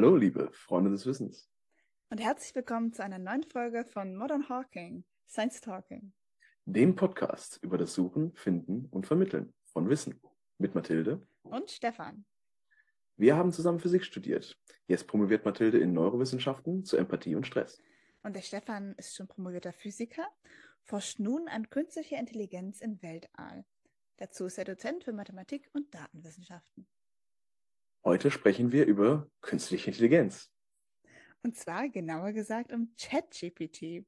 Hallo, liebe Freunde des Wissens. Und herzlich willkommen zu einer neuen Folge von Modern Hawking, Science Talking. Dem Podcast über das Suchen, Finden und Vermitteln von Wissen mit Mathilde und Stefan. Wir haben zusammen Physik studiert. Jetzt promoviert Mathilde in Neurowissenschaften zu Empathie und Stress. Und der Stefan ist schon promovierter Physiker, forscht nun an künstlicher Intelligenz im Weltall. Dazu ist er Dozent für Mathematik und Datenwissenschaften. Heute sprechen wir über künstliche Intelligenz. Und zwar genauer gesagt um ChatGPT.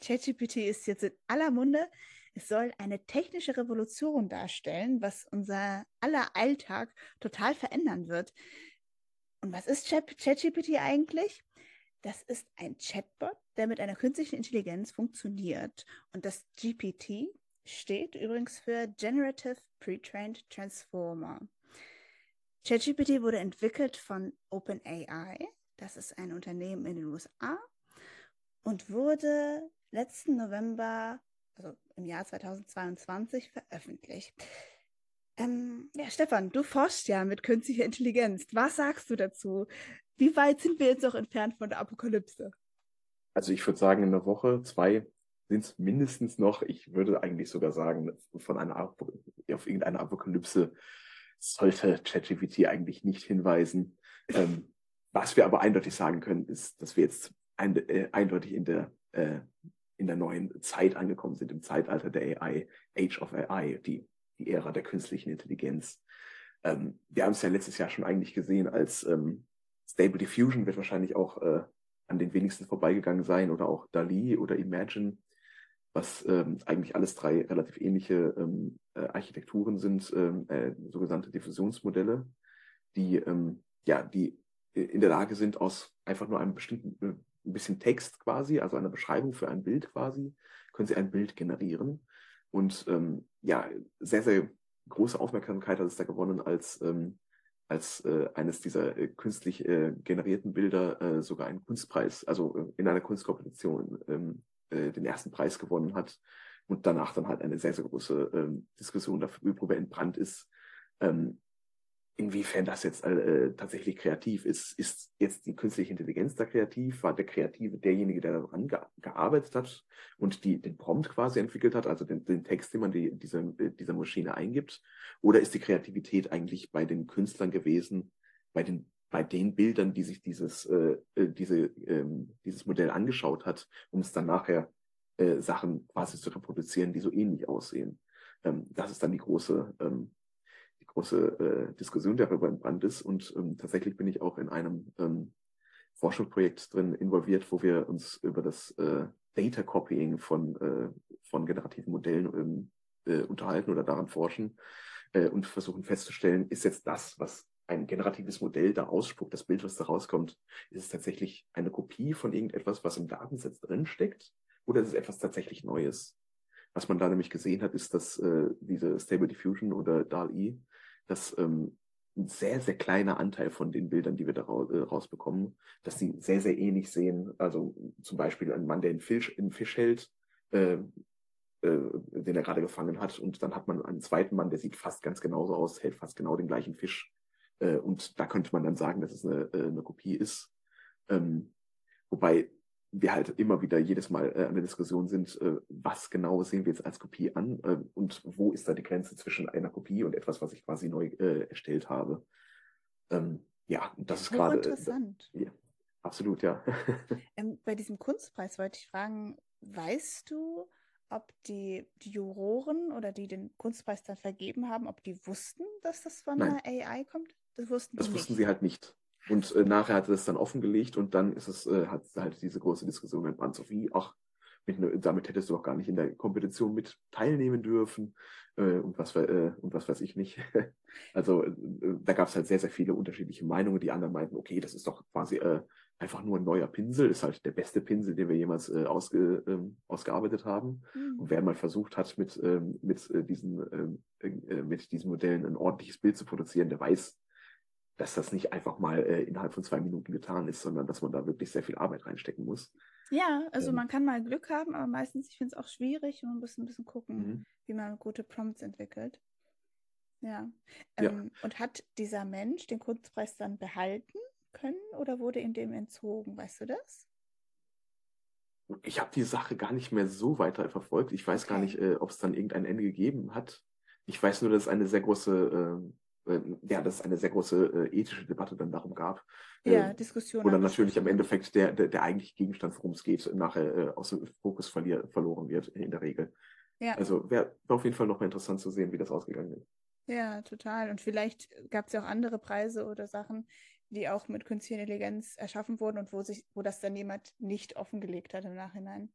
ChatGPT ist jetzt in aller Munde. Es soll eine technische Revolution darstellen, was unser aller Alltag total verändern wird. Und was ist ChatGPT eigentlich? Das ist ein Chatbot, der mit einer künstlichen Intelligenz funktioniert. Und das GPT steht übrigens für Generative Pre-trained Transformer. ChatGPT wurde entwickelt von OpenAI. Das ist ein Unternehmen in den USA und wurde letzten November, also im Jahr 2022, veröffentlicht. Ähm, ja, Stefan, du forschst ja mit künstlicher Intelligenz. Was sagst du dazu? Wie weit sind wir jetzt noch entfernt von der Apokalypse? Also ich würde sagen, in einer Woche, zwei sind es mindestens noch. Ich würde eigentlich sogar sagen, von einer Ap auf irgendeine Apokalypse sollte ChatGPT eigentlich nicht hinweisen. Ähm, was wir aber eindeutig sagen können, ist, dass wir jetzt ein, äh, eindeutig in der, äh, in der neuen Zeit angekommen sind, im Zeitalter der AI, Age of AI, die, die Ära der künstlichen Intelligenz. Ähm, wir haben es ja letztes Jahr schon eigentlich gesehen, als ähm, Stable Diffusion wird wahrscheinlich auch äh, an den wenigsten vorbeigegangen sein oder auch DALI oder Imagine was ähm, eigentlich alles drei relativ ähnliche ähm, äh, Architekturen sind, ähm, äh, sogenannte Diffusionsmodelle, die ähm, ja, die in der Lage sind, aus einfach nur einem bestimmten äh, ein bisschen Text quasi, also einer Beschreibung für ein Bild quasi, können sie ein Bild generieren. Und ähm, ja, sehr, sehr große Aufmerksamkeit hat es da gewonnen, als, ähm, als äh, eines dieser äh, künstlich äh, generierten Bilder äh, sogar einen Kunstpreis, also äh, in einer Kunstkompetition äh, den ersten Preis gewonnen hat und danach dann halt eine sehr, sehr große ähm, Diskussion darüber entbrannt ist, ähm, inwiefern das jetzt äh, tatsächlich kreativ ist. Ist jetzt die künstliche Intelligenz da kreativ? War der Kreative derjenige, der daran ge gearbeitet hat und die, den Prompt quasi entwickelt hat, also den, den Text, den man die, dieser, dieser Maschine eingibt? Oder ist die Kreativität eigentlich bei den Künstlern gewesen, bei den bei den Bildern, die sich dieses, äh, äh, diese, ähm, dieses Modell angeschaut hat, um es dann nachher äh, Sachen quasi zu reproduzieren, die so ähnlich aussehen. Ähm, das ist dann die große, ähm, die große äh, Diskussion, darüber entbrannt ist. Und ähm, tatsächlich bin ich auch in einem ähm, Forschungsprojekt drin involviert, wo wir uns über das äh, Data Copying von, äh, von generativen Modellen ähm, äh, unterhalten oder daran forschen äh, und versuchen festzustellen, ist jetzt das, was ein generatives Modell da ausspuckt, das Bild, was da rauskommt, ist es tatsächlich eine Kopie von irgendetwas, was im Datensatz drinsteckt, oder ist es etwas tatsächlich Neues? Was man da nämlich gesehen hat, ist, dass äh, diese Stable Diffusion oder DAL-E, dass ähm, ein sehr, sehr kleiner Anteil von den Bildern, die wir da ra äh, rausbekommen, dass die sehr, sehr ähnlich sehen. Also zum Beispiel ein Mann, der einen Fisch, einen Fisch hält, äh, äh, den er gerade gefangen hat, und dann hat man einen zweiten Mann, der sieht fast ganz genauso aus, hält fast genau den gleichen Fisch äh, und da könnte man dann sagen, dass es eine, äh, eine Kopie ist. Ähm, wobei wir halt immer wieder jedes Mal äh, an der Diskussion sind, äh, was genau sehen wir jetzt als Kopie an äh, und wo ist da die Grenze zwischen einer Kopie und etwas, was ich quasi neu äh, erstellt habe. Ähm, ja, das ist gerade. Interessant. Äh, ja, absolut, ja. ähm, bei diesem Kunstpreis wollte ich fragen, weißt du, ob die, die Juroren oder die den Kunstpreis dann vergeben haben, ob die wussten, dass das von Nein. einer AI kommt? Das wussten, das wussten sie halt nicht. Und äh, nachher hat er das dann offengelegt und dann ist es, äh, hat halt diese große Diskussion entbrannt, so wie, ach, mit, ne, damit hättest du auch gar nicht in der Kompetition mit teilnehmen dürfen äh, und, was, äh, und was weiß ich nicht. also äh, da gab es halt sehr, sehr viele unterschiedliche Meinungen. Die anderen meinten, okay, das ist doch quasi äh, einfach nur ein neuer Pinsel, ist halt der beste Pinsel, den wir jemals äh, ausge, ähm, ausgearbeitet haben. Mhm. Und wer mal versucht hat, mit, ähm, mit, äh, diesen, ähm, äh, mit diesen Modellen ein ordentliches Bild zu produzieren, der weiß, dass das nicht einfach mal äh, innerhalb von zwei Minuten getan ist, sondern dass man da wirklich sehr viel Arbeit reinstecken muss. Ja, also ähm, man kann mal Glück haben, aber meistens, ich finde es auch schwierig und man muss ein bisschen gucken, mhm. wie man gute Prompts entwickelt. Ja. Ähm, ja. Und hat dieser Mensch den Kunstpreis dann behalten können oder wurde ihm dem entzogen? Weißt du das? Ich habe die Sache gar nicht mehr so weiter verfolgt. Ich weiß okay. gar nicht, äh, ob es dann irgendein Ende gegeben hat. Ich weiß nur, dass es eine sehr große, äh, ja, dass es eine sehr große äh, ethische Debatte dann darum gab. Ja, ähm, Diskussion. Wo dann natürlich am Endeffekt der, der, der eigentliche Gegenstand, worum es geht, nachher äh, aus dem Fokus verlier, verloren wird, in der Regel. Ja. Also wäre auf jeden Fall nochmal interessant zu sehen, wie das ausgegangen ist. Ja, total. Und vielleicht gab es ja auch andere Preise oder Sachen, die auch mit künstlicher Intelligenz erschaffen wurden und wo sich, wo das dann jemand nicht offengelegt hat im Nachhinein.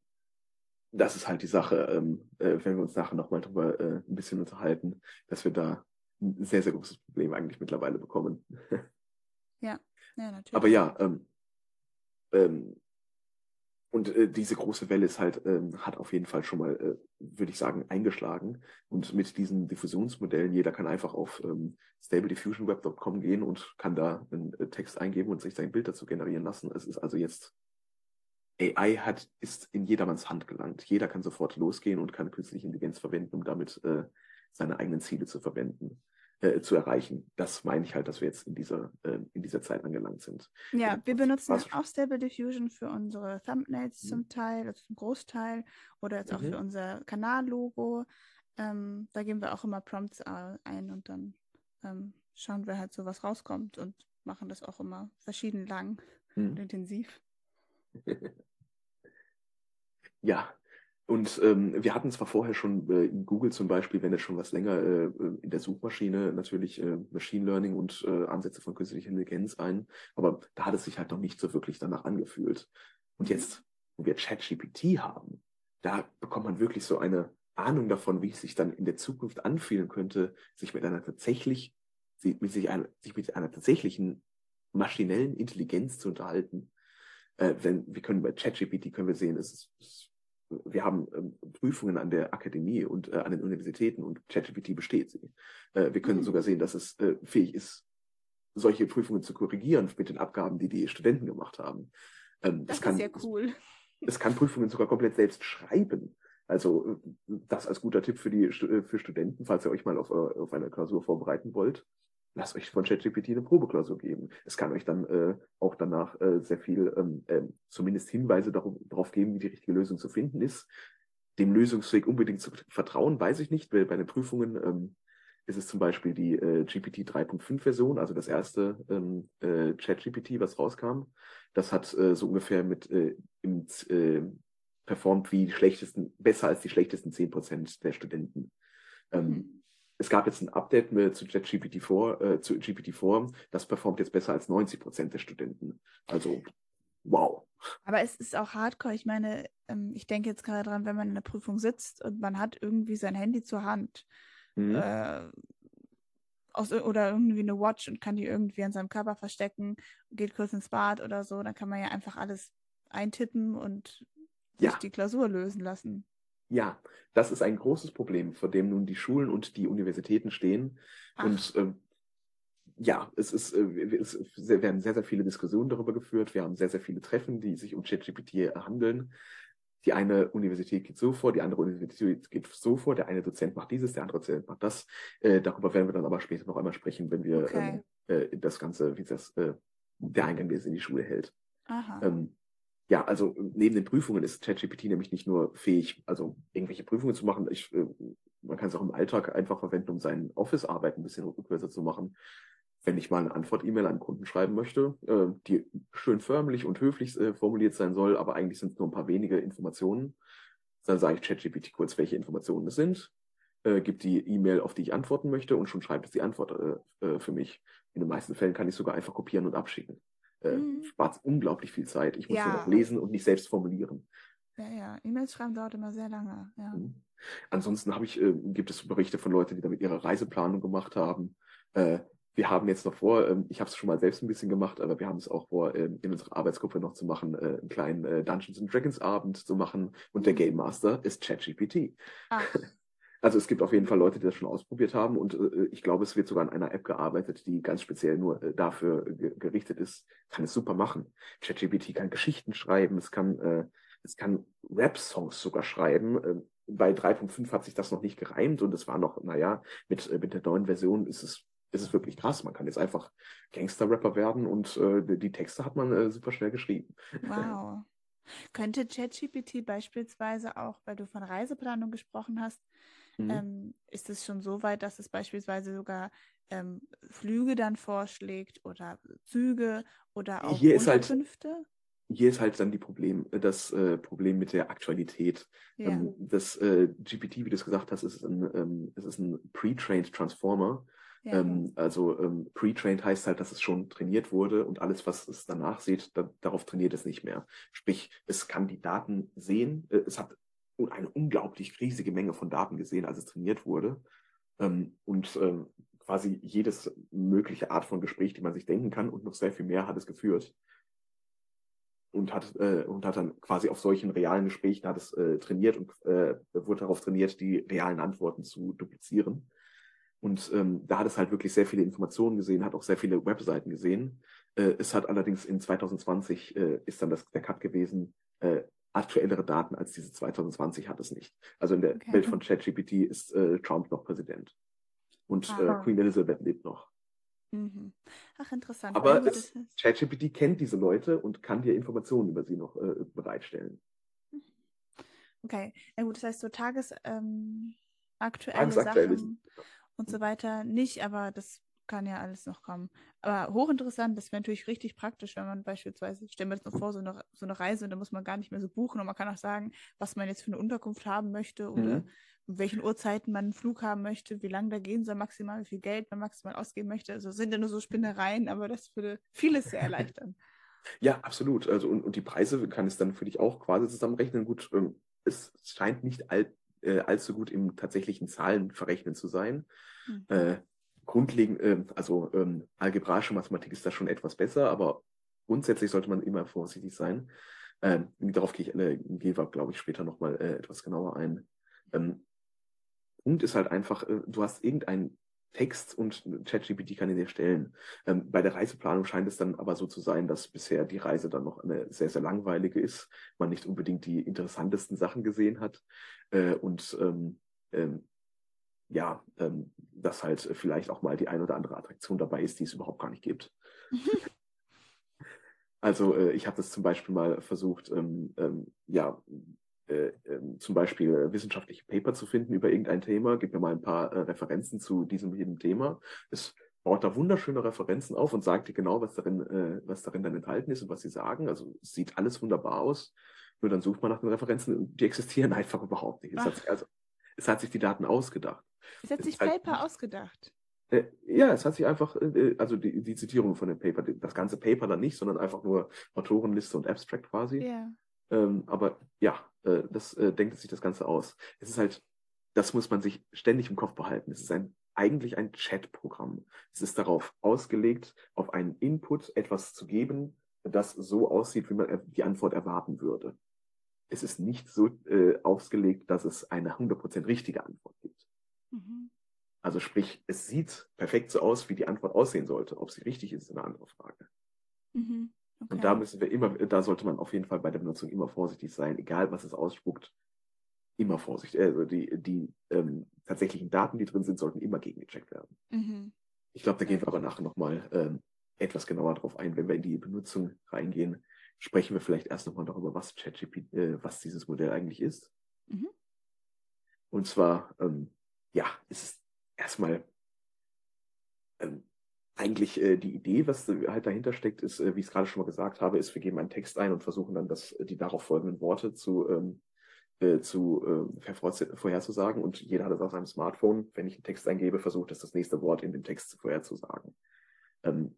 Das ist halt die Sache, ähm, äh, wenn wir uns nachher nochmal drüber äh, ein bisschen unterhalten, dass wir da ein sehr, sehr großes Problem eigentlich mittlerweile bekommen. ja, ja, natürlich. Aber ja, ähm, ähm, und äh, diese große Welle ist halt, ähm, hat auf jeden Fall schon mal, äh, würde ich sagen, eingeschlagen. Und mit diesen Diffusionsmodellen, jeder kann einfach auf ähm, stablediffusionweb.com gehen und kann da einen äh, Text eingeben und sich sein Bild dazu generieren lassen. Es ist also jetzt, AI hat, ist in jedermanns Hand gelangt. Jeder kann sofort losgehen und kann künstliche Intelligenz verwenden, um damit äh, seine eigenen Ziele zu verwenden äh, zu erreichen. Das meine ich halt, dass wir jetzt in dieser, äh, in dieser Zeit angelangt sind. Ja, wir benutzen auch Stable Diffusion für unsere Thumbnails mhm. zum Teil, also zum Großteil, oder jetzt auch mhm. für unser Kanallogo. Ähm, da geben wir auch immer Prompts ein und dann ähm, schauen wir halt so, was rauskommt und machen das auch immer verschieden lang mhm. und intensiv. ja, und ähm, wir hatten zwar vorher schon äh, Google zum Beispiel, wenn es schon was länger äh, in der Suchmaschine natürlich äh, Machine Learning und äh, Ansätze von künstlicher Intelligenz ein, aber da hat es sich halt noch nicht so wirklich danach angefühlt. Und jetzt, wo wir ChatGPT haben, da bekommt man wirklich so eine Ahnung davon, wie es sich dann in der Zukunft anfühlen könnte, sich mit einer tatsächlich, mit sich, einer, sich mit einer tatsächlichen maschinellen Intelligenz zu unterhalten. Äh, wenn, wir können bei ChatGPT können wir sehen, es ist, es wir haben ähm, Prüfungen an der Akademie und äh, an den Universitäten und ChatGPT besteht sie. Äh, wir können mhm. sogar sehen, dass es äh, fähig ist, solche Prüfungen zu korrigieren mit den Abgaben, die die Studenten gemacht haben. Ähm, das, das kann, ist ja cool. Es kann Prüfungen sogar komplett selbst schreiben. Also das als guter Tipp für die für Studenten, falls ihr euch mal auf, auf eine Klausur vorbereiten wollt lasst euch von ChatGPT eine Probeklausur geben. Es kann euch dann äh, auch danach äh, sehr viel, ähm, äh, zumindest Hinweise darauf, darauf geben, wie die richtige Lösung zu finden ist. Dem Lösungsweg unbedingt zu vertrauen, weiß ich nicht, weil bei den Prüfungen ähm, ist es zum Beispiel die äh, GPT 3.5 Version, also das erste ähm, äh, ChatGPT, was rauskam. Das hat äh, so ungefähr mit äh, im, äh, performt wie die schlechtesten, besser als die schlechtesten 10% der Studenten. Ähm, mhm es gab jetzt ein Update mit, zu GPT-4, äh, zu GPT-4, das performt jetzt besser als 90 Prozent der Studenten. Also, wow. Aber es ist auch hardcore. Ich meine, ähm, ich denke jetzt gerade dran, wenn man in der Prüfung sitzt und man hat irgendwie sein Handy zur Hand mhm. äh, aus, oder irgendwie eine Watch und kann die irgendwie an seinem Körper verstecken, geht kurz ins Bad oder so, dann kann man ja einfach alles eintippen und ja. sich die Klausur lösen lassen. Ja, das ist ein großes Problem, vor dem nun die Schulen und die Universitäten stehen. Ach. Und ähm, ja, es ist, äh, es werden sehr, sehr viele Diskussionen darüber geführt. Wir haben sehr, sehr viele Treffen, die sich um ChatGPT handeln. Die eine Universität geht so vor, die andere Universität geht so vor, der eine Dozent macht dieses, der andere Dozent macht das. Äh, darüber werden wir dann aber später noch einmal sprechen, wenn wir okay. ähm, äh, das Ganze, wie das äh, der Eingang, der es in die Schule hält. Aha. Ähm, ja, also neben den Prüfungen ist ChatGPT nämlich nicht nur fähig, also irgendwelche Prüfungen zu machen. Ich, äh, man kann es auch im Alltag einfach verwenden, um seinen Office-Arbeit ein bisschen rückwärts zu machen. Wenn ich mal eine Antwort-E-Mail an Kunden schreiben möchte, äh, die schön förmlich und höflich äh, formuliert sein soll, aber eigentlich sind es nur ein paar wenige Informationen, dann sage ich ChatGPT kurz, welche Informationen es sind, äh, gibt die E-Mail, auf die ich antworten möchte und schon schreibt es die Antwort äh, äh, für mich. In den meisten Fällen kann ich sogar einfach kopieren und abschicken äh, mhm. spart unglaublich viel Zeit. Ich muss ja. nur noch lesen und nicht selbst formulieren. Ja, ja. E-Mails schreiben dauert immer sehr lange. Ja. Mhm. Ansonsten habe ich, äh, gibt es Berichte von Leuten, die damit ihre Reiseplanung gemacht haben. Äh, wir haben jetzt noch vor, ähm, ich habe es schon mal selbst ein bisschen gemacht, aber wir haben es auch vor, ähm, in unserer Arbeitsgruppe noch zu machen, äh, einen kleinen äh, Dungeons and Dragons Abend zu machen. Und der mhm. Game Master ist ChatGPT. Also es gibt auf jeden Fall Leute, die das schon ausprobiert haben und äh, ich glaube, es wird sogar an einer App gearbeitet, die ganz speziell nur äh, dafür gerichtet ist. Kann es super machen. ChatGPT kann Geschichten schreiben, es kann, äh, es kann Rap-Songs sogar schreiben. Ähm, bei 3.5 hat sich das noch nicht gereimt und es war noch, naja, mit, äh, mit der neuen Version ist es es ist wirklich krass. Man kann jetzt einfach Gangster-Rapper werden und äh, die Texte hat man äh, super schnell geschrieben. Wow. Könnte ChatGPT beispielsweise auch, weil du von Reiseplanung gesprochen hast, mhm. ähm, ist es schon so weit, dass es beispielsweise sogar ähm, Flüge dann vorschlägt oder Züge oder auch Hier Unterkünfte? Ist halt, hier ist halt dann die Problem, das äh, Problem mit der Aktualität. Ja. Ähm, das äh, GPT, wie du es gesagt hast, ist ein, ähm, es ist ein pre-trained Transformer. Ja. Ähm, also ähm, pre-trained heißt halt, dass es schon trainiert wurde und alles, was es danach sieht, da, darauf trainiert es nicht mehr. Sprich, es kann die Daten sehen, äh, es hat eine unglaublich riesige Menge von Daten gesehen, als es trainiert wurde. Ähm, und ähm, quasi jedes mögliche Art von Gespräch, die man sich denken kann und noch sehr viel mehr hat es geführt. Und hat, äh, und hat dann quasi auf solchen realen Gesprächen hat es äh, trainiert und äh, wurde darauf trainiert, die realen Antworten zu duplizieren. Und ähm, da hat es halt wirklich sehr viele Informationen gesehen, hat auch sehr viele Webseiten gesehen. Äh, es hat allerdings in 2020 äh, ist dann das, der Cut gewesen, äh, aktuellere Daten als diese 2020 hat es nicht. Also in der okay. Welt von ChatGPT ist äh, Trump noch Präsident. Und äh, Queen Elizabeth lebt noch. Mhm. Ach, interessant. Aber ChatGPT kennt diese Leute und kann dir Informationen über sie noch äh, bereitstellen. Okay, na gut, das heißt so tagesaktuelle ähm, Tagesaktuell Sachen und so weiter nicht, aber das kann ja alles noch kommen. Aber hochinteressant, das wäre natürlich richtig praktisch, wenn man beispielsweise, stellen wir uns noch vor, so eine, so eine Reise, da muss man gar nicht mehr so buchen und man kann auch sagen, was man jetzt für eine Unterkunft haben möchte oder mhm. in welchen Uhrzeiten man einen Flug haben möchte, wie lange da gehen soll, maximal, wie viel Geld man maximal ausgeben möchte. Also sind ja nur so Spinnereien, aber das würde vieles sehr erleichtern. Ja, absolut. Also und, und die Preise kann es dann für dich auch quasi zusammenrechnen. Gut, ähm, es scheint nicht all, äh, allzu gut im tatsächlichen Zahlen verrechnen zu sein. Mhm. Äh, grundlegend, äh, also ähm, algebraische Mathematik ist da schon etwas besser, aber grundsätzlich sollte man immer vorsichtig sein. Ähm, darauf gehe ich, äh, gehe glaube ich, später nochmal äh, etwas genauer ein. Ähm, Punkt ist halt einfach, äh, du hast irgendeinen Text und ChatGPT kann ihn dir stellen. Ähm, bei der Reiseplanung scheint es dann aber so zu sein, dass bisher die Reise dann noch eine sehr, sehr langweilige ist, man nicht unbedingt die interessantesten Sachen gesehen hat äh, und ähm, ähm, ja, ähm, dass halt vielleicht auch mal die ein oder andere Attraktion dabei ist, die es überhaupt gar nicht gibt. also äh, ich habe das zum Beispiel mal versucht, ähm, ähm, ja, äh, ähm, zum Beispiel wissenschaftliche Paper zu finden über irgendein Thema. Gib mir mal ein paar äh, Referenzen zu diesem jedem Thema. Es baut da wunderschöne Referenzen auf und sagt dir genau, was darin, äh, was darin dann enthalten ist und was sie sagen. Also es sieht alles wunderbar aus. Nur dann sucht man nach den Referenzen und die existieren einfach überhaupt nicht. Es hat, sich also, es hat sich die Daten ausgedacht. Es hat sich halt, Paper ausgedacht. Äh, ja, es hat sich einfach, äh, also die, die Zitierung von dem Paper, das ganze Paper dann nicht, sondern einfach nur Autorenliste und Abstract quasi. Ja. Ähm, aber ja, äh, das äh, denkt sich das Ganze aus. Es ist halt, das muss man sich ständig im Kopf behalten. Es ist ein, eigentlich ein Chat-Programm. Es ist darauf ausgelegt, auf einen Input etwas zu geben, das so aussieht, wie man die Antwort erwarten würde. Es ist nicht so äh, ausgelegt, dass es eine 100% richtige Antwort gibt. Mhm. Also sprich, es sieht perfekt so aus, wie die Antwort aussehen sollte. Ob sie richtig ist, ist eine andere Frage. Mhm. Okay. Und da müssen wir immer, da sollte man auf jeden Fall bei der Benutzung immer vorsichtig sein, egal was es ausspuckt, immer vorsichtig. Also die, die ähm, tatsächlichen Daten, die drin sind, sollten immer gegengecheckt werden. Mhm. Ich glaube, da gehen wir aber nachher nochmal ähm, etwas genauer drauf ein, wenn wir in die Benutzung reingehen. Sprechen wir vielleicht erst nochmal darüber, was ChatGPT, äh, was dieses Modell eigentlich ist. Mhm. Und zwar, ähm, ja, ist erstmal ähm, eigentlich äh, die Idee, was halt dahinter steckt, ist, äh, wie ich es gerade schon mal gesagt habe, ist, wir geben einen Text ein und versuchen dann das, die darauf folgenden Worte zu, ähm, äh, zu äh, vorherzusagen. Und jeder hat es auf seinem Smartphone. Wenn ich einen Text eingebe, versucht es das nächste Wort in dem Text vorherzusagen. Ähm,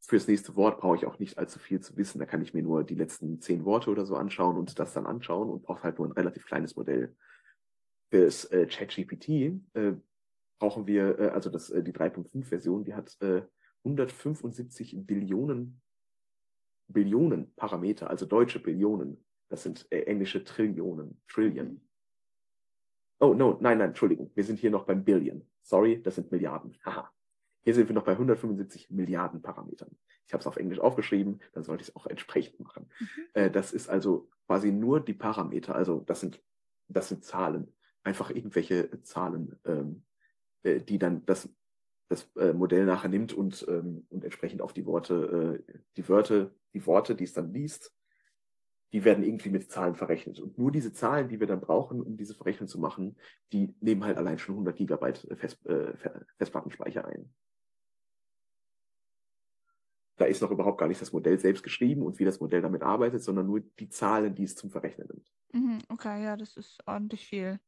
fürs nächste Wort brauche ich auch nicht allzu viel zu wissen. Da kann ich mir nur die letzten zehn Worte oder so anschauen und das dann anschauen und brauche halt nur ein relativ kleines Modell. Fürs äh, ChatGPT äh, brauchen wir, äh, also das, äh, die 3.5-Version, die hat äh, 175 Billionen, Billionen Parameter, also deutsche Billionen. Das sind äh, englische Trillionen, Trillion. Oh, no, nein, nein, Entschuldigung. Wir sind hier noch beim Billion. Sorry, das sind Milliarden. Haha. Hier sind wir noch bei 175 Milliarden Parametern. Ich habe es auf Englisch aufgeschrieben, dann sollte ich es auch entsprechend machen. Mhm. Äh, das ist also quasi nur die Parameter, also das sind, das sind Zahlen, einfach irgendwelche Zahlen, ähm, äh, die dann das, das äh, Modell nachher nimmt und, ähm, und entsprechend auf die Worte, äh, die Wörter, die Worte, die es dann liest, die werden irgendwie mit Zahlen verrechnet. Und nur diese Zahlen, die wir dann brauchen, um diese Verrechnung zu machen, die nehmen halt allein schon 100 Gigabyte Fest, äh, Festplattenspeicher ein. Da ist noch überhaupt gar nicht das Modell selbst geschrieben und wie das Modell damit arbeitet, sondern nur die Zahlen, die es zum Verrechnen nimmt. Mhm, okay, ja, das ist ordentlich viel.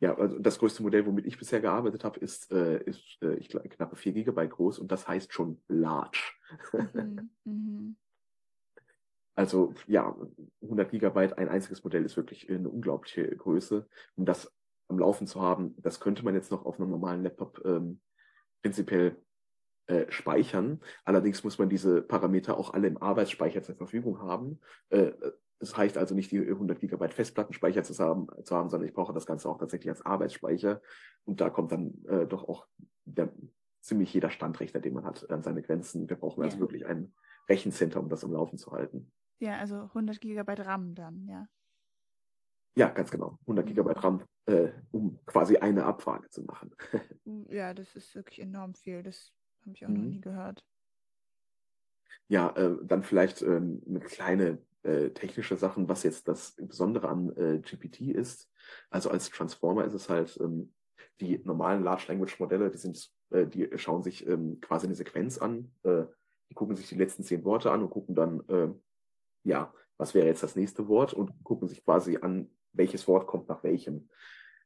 Ja, also das größte Modell, womit ich bisher gearbeitet habe, ist, äh, ist äh, ich glaube, knappe 4 Gigabyte groß und das heißt schon large. Mhm, mhm. Also ja, 100 Gigabyte, ein einziges Modell ist wirklich eine unglaubliche Größe. Um das am Laufen zu haben, das könnte man jetzt noch auf einem normalen Laptop ähm, prinzipiell äh, speichern. Allerdings muss man diese Parameter auch alle im Arbeitsspeicher zur Verfügung haben. Äh, es reicht also nicht, die 100 Gigabyte Festplattenspeicher zu haben, zu haben, sondern ich brauche das Ganze auch tatsächlich als Arbeitsspeicher. Und da kommt dann äh, doch auch der, ziemlich jeder Standrechner, den man hat, an seine Grenzen. Wir brauchen also ja. also wirklich ein Rechencenter, um das am Laufen zu halten. Ja, also 100 Gigabyte RAM dann, ja. Ja, ganz genau. 100 mhm. Gigabyte RAM, äh, um quasi eine Abfrage zu machen. Uh, ja, das ist wirklich enorm viel. Das habe ich auch mhm. noch nie gehört. Ja, äh, dann vielleicht äh, eine kleine äh, technische Sachen, was jetzt das Besondere an äh, GPT ist. Also als Transformer ist es halt, ähm, die normalen Large Language Modelle, die sind, äh, die schauen sich ähm, quasi eine Sequenz an, äh, die gucken sich die letzten zehn Worte an und gucken dann, äh, ja, was wäre jetzt das nächste Wort und gucken sich quasi an, welches Wort kommt nach welchem.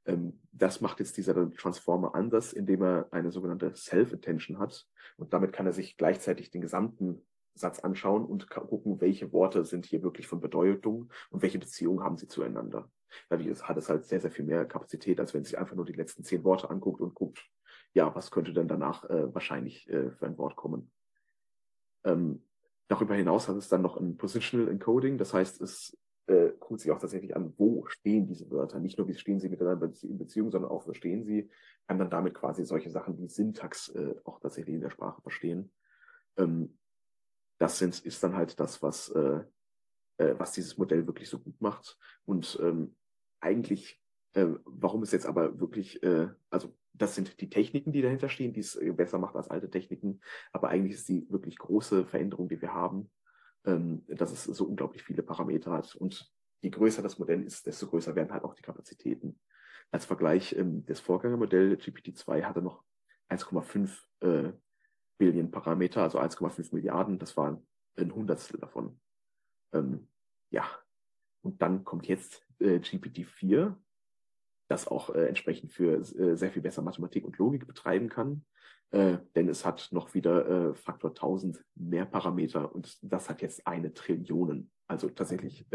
Ähm, das macht jetzt dieser Transformer anders, indem er eine sogenannte Self-Attention hat. Und damit kann er sich gleichzeitig den gesamten Satz anschauen und gucken, welche Worte sind hier wirklich von Bedeutung und welche Beziehungen haben sie zueinander. Dadurch hat es halt sehr, sehr viel mehr Kapazität, als wenn sich einfach nur die letzten zehn Worte anguckt und guckt, ja, was könnte denn danach äh, wahrscheinlich äh, für ein Wort kommen. Ähm, Darüber hinaus hat es dann noch ein Positional Encoding, das heißt, es äh, guckt sich auch tatsächlich an, wo stehen diese Wörter. Nicht nur, wie stehen sie miteinander in Beziehung, sondern auch, wo stehen sie. Kann dann damit quasi solche Sachen wie Syntax äh, auch tatsächlich in der Sprache verstehen. Ähm, das sind, ist dann halt das, was, äh, äh, was dieses Modell wirklich so gut macht. Und ähm, eigentlich, äh, warum es jetzt aber wirklich, äh, also das sind die Techniken, die dahinter stehen, die es äh, besser macht als alte Techniken. Aber eigentlich ist die wirklich große Veränderung, die wir haben, ähm, dass es so unglaublich viele Parameter hat. Und je größer das Modell ist, desto größer werden halt auch die Kapazitäten. Als Vergleich, ähm, das Vorgängermodell GPT-2 hatte noch 1,5 äh, Billion Parameter, also 1,5 Milliarden. Das war ein Hundertstel davon. Ähm, ja. Und dann kommt jetzt äh, GPT-4 das auch äh, entsprechend für äh, sehr viel besser Mathematik und Logik betreiben kann. Äh, denn es hat noch wieder äh, Faktor 1000 mehr Parameter und das hat jetzt eine Trillionen, also tatsächlich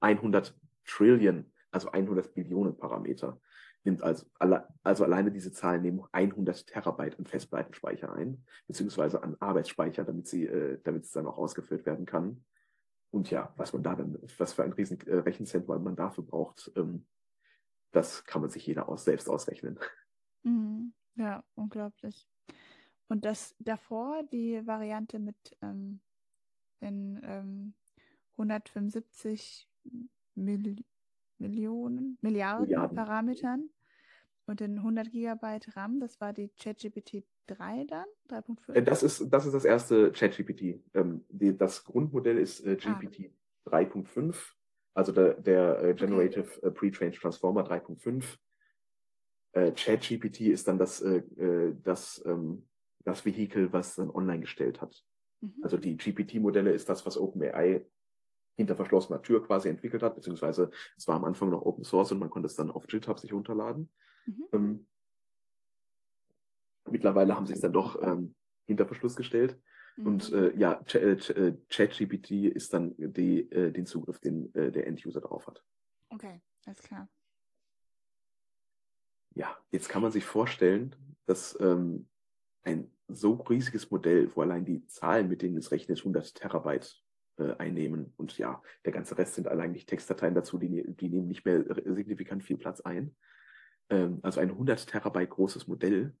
100 äh, Trillion, also 100 Billionen Parameter. Nimmt also, alle, also alleine diese Zahlen nehmen 100 Terabyte an Festplattenspeicher ein, beziehungsweise an Arbeitsspeicher, damit sie, äh, damit es dann auch ausgeführt werden kann. Und ja, was man da dann, was für ein riesen Rechenzentrum man dafür braucht, ähm, das kann man sich jeder aus, selbst ausrechnen. Mhm. Ja, unglaublich. Und das davor, die Variante mit ähm, den ähm, 175 Mil Millionen, Milliarden, Milliarden, Parametern und den 100 Gigabyte RAM, das war die ChatGPT 3 dann, 3.5? Äh, das ist, das ist das erste ChatGPT. Ähm, das Grundmodell ist äh, GPT ah. 3.5 also der, der äh, Generative okay. äh, Pre-Trained Transformer 3.5. Äh, ChatGPT ist dann das, äh, äh, das, ähm, das Vehikel, was dann online gestellt hat. Mhm. Also die GPT-Modelle ist das, was OpenAI hinter verschlossener Tür quasi entwickelt hat, beziehungsweise es war am Anfang noch Open Source und man konnte es dann auf GitHub sich runterladen. Mhm. Ähm, mittlerweile haben sie es dann doch ähm, hinter Verschluss gestellt. Und mhm. äh, ja, äh, äh, ChatGPT ist dann die, äh, den Zugriff, den äh, der End-User darauf hat. Okay, alles klar. Ja, jetzt kann man sich vorstellen, dass ähm, ein so riesiges Modell, wo allein die Zahlen, mit denen es rechnet, 100 Terabyte äh, einnehmen. Und ja, der ganze Rest sind allein nicht Textdateien dazu, die, die nehmen nicht mehr signifikant viel Platz ein. Ähm, also ein 100 Terabyte großes Modell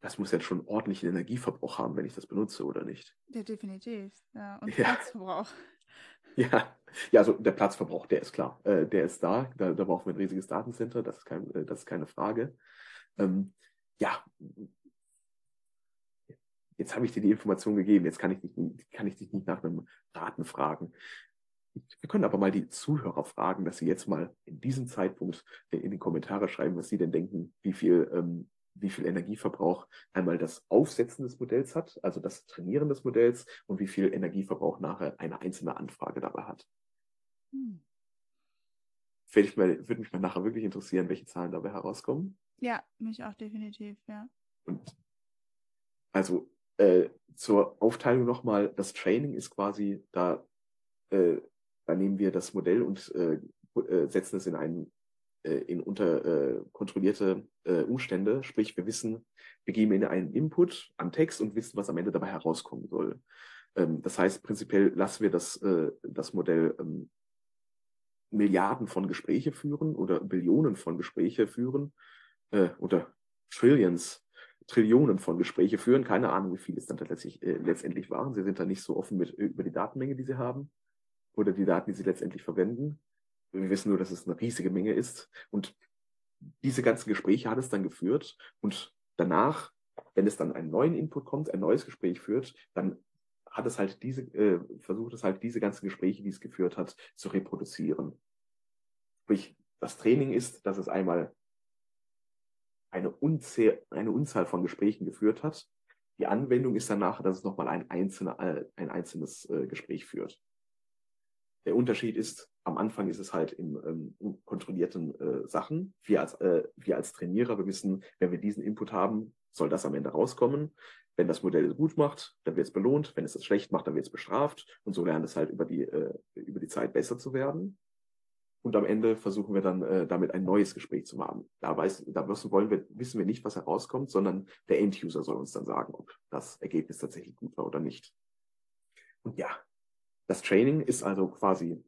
das muss ja schon ordentlichen Energieverbrauch haben, wenn ich das benutze, oder nicht? Ja, definitiv. Ja, und ja. Platzverbrauch. Ja. ja, also der Platzverbrauch, der ist klar. Äh, der ist da. da. da. brauchen wir ein riesiges Datencenter, das ist, kein, äh, das ist keine Frage. Ähm, ja, jetzt habe ich dir die Information gegeben, jetzt kann ich dich, kann ich dich nicht nach einem Raten fragen. Wir können aber mal die Zuhörer fragen, dass sie jetzt mal in diesem Zeitpunkt in die Kommentare schreiben, was sie denn denken, wie viel, ähm, wie viel Energieverbrauch einmal das Aufsetzen des Modells hat, also das Trainieren des Modells und wie viel Energieverbrauch nachher eine einzelne Anfrage dabei hat. Hm. Würde, mal, würde mich mal nachher wirklich interessieren, welche Zahlen dabei herauskommen. Ja, mich auch definitiv, ja. Und also äh, zur Aufteilung nochmal, das Training ist quasi, da, äh, da nehmen wir das Modell und äh, äh setzen es in einen äh, in unter äh, kontrollierte Umstände. Sprich, wir wissen, wir geben ihnen einen Input an Text und wissen, was am Ende dabei herauskommen soll. Ähm, das heißt, prinzipiell lassen wir das, das Modell ähm, Milliarden von Gespräche führen oder Billionen von Gespräche führen oder Trillions Trillionen von Gespräche führen. Keine Ahnung, wie viele es dann letztlich, äh, letztendlich waren. Sie sind da nicht so offen mit, äh, über die Datenmenge, die sie haben oder die Daten, die sie letztendlich verwenden. Wir wissen nur, dass es eine riesige Menge ist. Und diese ganzen Gespräche hat es dann geführt. Und danach, wenn es dann einen neuen Input kommt, ein neues Gespräch führt, dann hat es halt diese, äh, versucht es halt diese ganzen Gespräche, die es geführt hat, zu reproduzieren. Sprich, das Training ist, dass es einmal eine, Unzahl, eine Unzahl von Gesprächen geführt hat. Die Anwendung ist danach, dass es nochmal ein, einzelne, äh, ein einzelnes äh, Gespräch führt. Der Unterschied ist, am Anfang ist es halt in ähm, kontrollierten äh, Sachen. Wir als, äh, wir als Trainierer, wir wissen, wenn wir diesen Input haben, soll das am Ende rauskommen. Wenn das Modell es gut macht, dann wird es belohnt. Wenn es es schlecht macht, dann wird es bestraft. Und so lernt es halt über die, äh, über die Zeit besser zu werden. Und am Ende versuchen wir dann äh, damit ein neues Gespräch zu haben. Da, weiß, da wissen, wollen wir, wissen wir nicht, was herauskommt, sondern der End-User soll uns dann sagen, ob das Ergebnis tatsächlich gut war oder nicht. Und ja, das Training ist also quasi,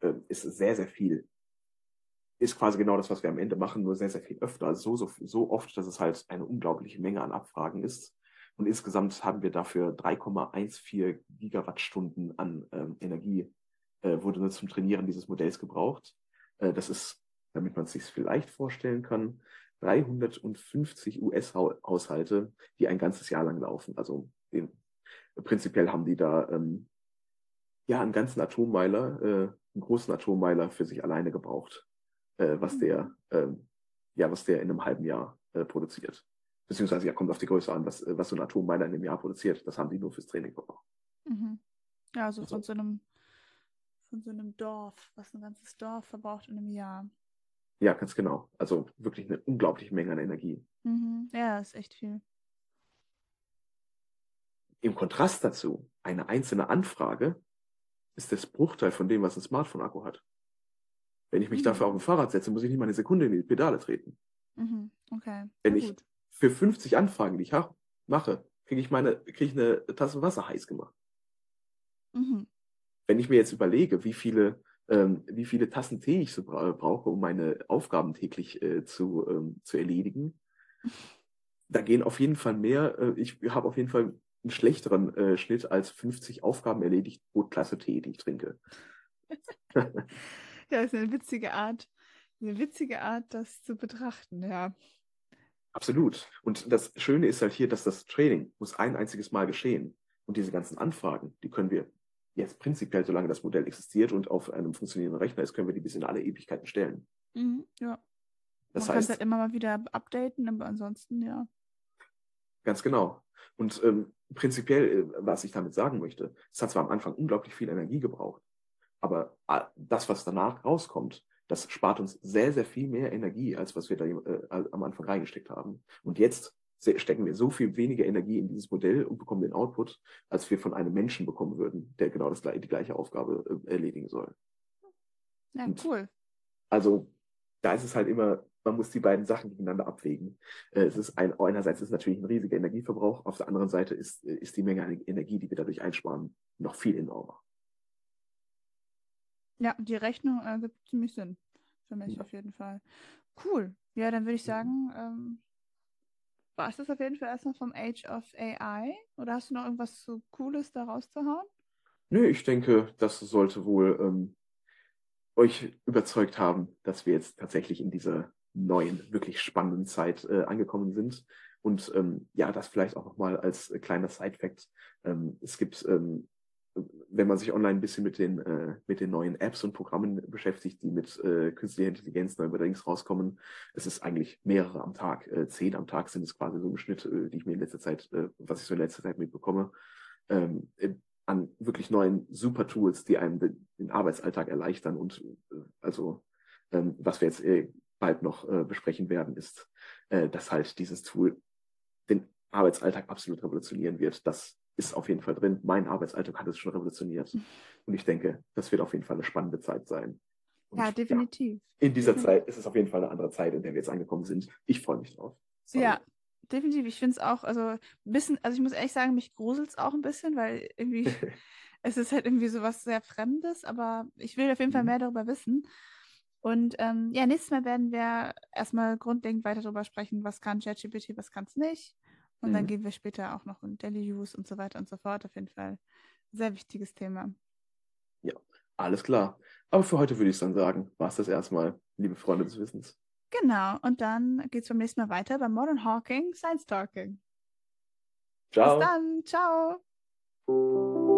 äh, ist sehr, sehr viel. Ist quasi genau das, was wir am Ende machen, nur sehr, sehr viel öfter. Also so, so, so oft, dass es halt eine unglaubliche Menge an Abfragen ist. Und insgesamt haben wir dafür 3,14 Gigawattstunden an ähm, Energie äh, wurde nur zum Trainieren dieses Modells gebraucht. Äh, das ist, damit man es sich vielleicht vorstellen kann, 350 US-Haushalte, die ein ganzes Jahr lang laufen. Also den, prinzipiell haben die da ähm, ja einen ganzen Atommeiler, äh, einen großen Atommeiler für sich alleine gebraucht, äh, was der äh, ja was der in einem halben Jahr äh, produziert. Beziehungsweise ja kommt auf die Größe an, was, was so ein Atommeiler in einem Jahr produziert. Das haben die nur fürs Training gebraucht. Mhm. Ja, also, also von so einem von so einem Dorf, was ein ganzes Dorf verbraucht in einem Jahr. Ja, ganz genau. Also wirklich eine unglaubliche Menge an Energie. Mhm. Ja, ist echt viel. Im Kontrast dazu, eine einzelne Anfrage ist das Bruchteil von dem, was ein Smartphone-Akku hat. Wenn ich mich mhm. dafür auf ein Fahrrad setze, muss ich nicht mal eine Sekunde in die Pedale treten. Mhm. Okay. Wenn ich für 50 Anfragen, die ich mache, kriege ich meine, kriege ich eine Tasse Wasser heiß gemacht. Mhm wenn ich mir jetzt überlege, wie viele, ähm, wie viele Tassen Tee ich so bra brauche, um meine Aufgaben täglich äh, zu, ähm, zu erledigen, da gehen auf jeden Fall mehr, äh, ich habe auf jeden Fall einen schlechteren äh, Schnitt als 50 Aufgaben erledigt pro Klasse Tee, die ich trinke. ja, ist eine witzige Art, eine witzige Art, das zu betrachten, ja. Absolut. Und das Schöne ist halt hier, dass das Training muss ein einziges Mal geschehen. Und diese ganzen Anfragen, die können wir jetzt prinzipiell, solange das Modell existiert und auf einem funktionierenden Rechner ist, können wir die bis in alle Ewigkeiten stellen. Mhm, ja. Das Man heißt, kann es halt immer mal wieder updaten, aber ansonsten, ja. Ganz genau. Und ähm, prinzipiell, äh, was ich damit sagen möchte, es hat zwar am Anfang unglaublich viel Energie gebraucht, aber äh, das, was danach rauskommt, das spart uns sehr, sehr viel mehr Energie, als was wir da äh, am Anfang reingesteckt haben. Und jetzt stecken wir so viel weniger Energie in dieses Modell und bekommen den Output, als wir von einem Menschen bekommen würden, der genau das, die gleiche Aufgabe äh, erledigen soll. Ja, und cool. Also da ist es halt immer, man muss die beiden Sachen gegeneinander abwägen. Äh, es ist ein, einerseits ist es natürlich ein riesiger Energieverbrauch, auf der anderen Seite ist, äh, ist die Menge an Energie, die wir dadurch einsparen, noch viel enormer. Ja, die Rechnung ergibt äh, ziemlich Sinn. Für mich ja. auf jeden Fall. Cool. Ja, dann würde ich sagen, ähm, war es das auf jeden Fall erstmal vom Age of AI? Oder hast du noch irgendwas so Cooles da rauszuhauen? Nö, ich denke, das sollte wohl ähm, euch überzeugt haben, dass wir jetzt tatsächlich in dieser neuen, wirklich spannenden Zeit äh, angekommen sind. Und ähm, ja, das vielleicht auch nochmal als kleiner Side-Fact. Ähm, es gibt, ähm, wenn man sich online ein bisschen mit den, äh, mit den neuen Apps und Programmen beschäftigt, die mit äh, künstlicher Intelligenz neuerdings rauskommen, es ist eigentlich mehrere am Tag. Äh, zehn am Tag sind es quasi so im Schnitt, äh, die ich mir in letzter Zeit, äh, was ich so in letzter Zeit mitbekomme. Ähm, äh, an wirklich neuen Super-Tools, die einem den, den Arbeitsalltag erleichtern. Und äh, also, ähm, was wir jetzt bald noch besprechen werden, ist, dass halt dieses Tool den Arbeitsalltag absolut revolutionieren wird. Das ist auf jeden Fall drin. Mein Arbeitsalltag hat es schon revolutioniert. Und ich denke, das wird auf jeden Fall eine spannende Zeit sein. Und, ja, definitiv. Ja, in dieser Zeit ist es auf jeden Fall eine andere Zeit, in der wir jetzt angekommen sind. Ich freue mich drauf. Sorry. Ja, definitiv. Ich finde es auch, also ein bisschen, also ich muss ehrlich sagen, mich gruselt es auch ein bisschen, weil irgendwie es ist halt irgendwie so was sehr Fremdes, aber ich will auf jeden Fall mhm. mehr darüber wissen. Und ähm, ja, nächstes Mal werden wir erstmal grundlegend weiter darüber sprechen, was kann ChatGPT, was kann es nicht. Und mhm. dann gehen wir später auch noch in Daily Use und so weiter und so fort. Auf jeden Fall sehr wichtiges Thema. Ja, alles klar. Aber für heute würde ich dann sagen, war es das erstmal, liebe Freunde des Wissens. Genau, und dann geht es beim nächsten Mal weiter bei Modern Hawking Science Talking. Ciao. Bis dann, ciao.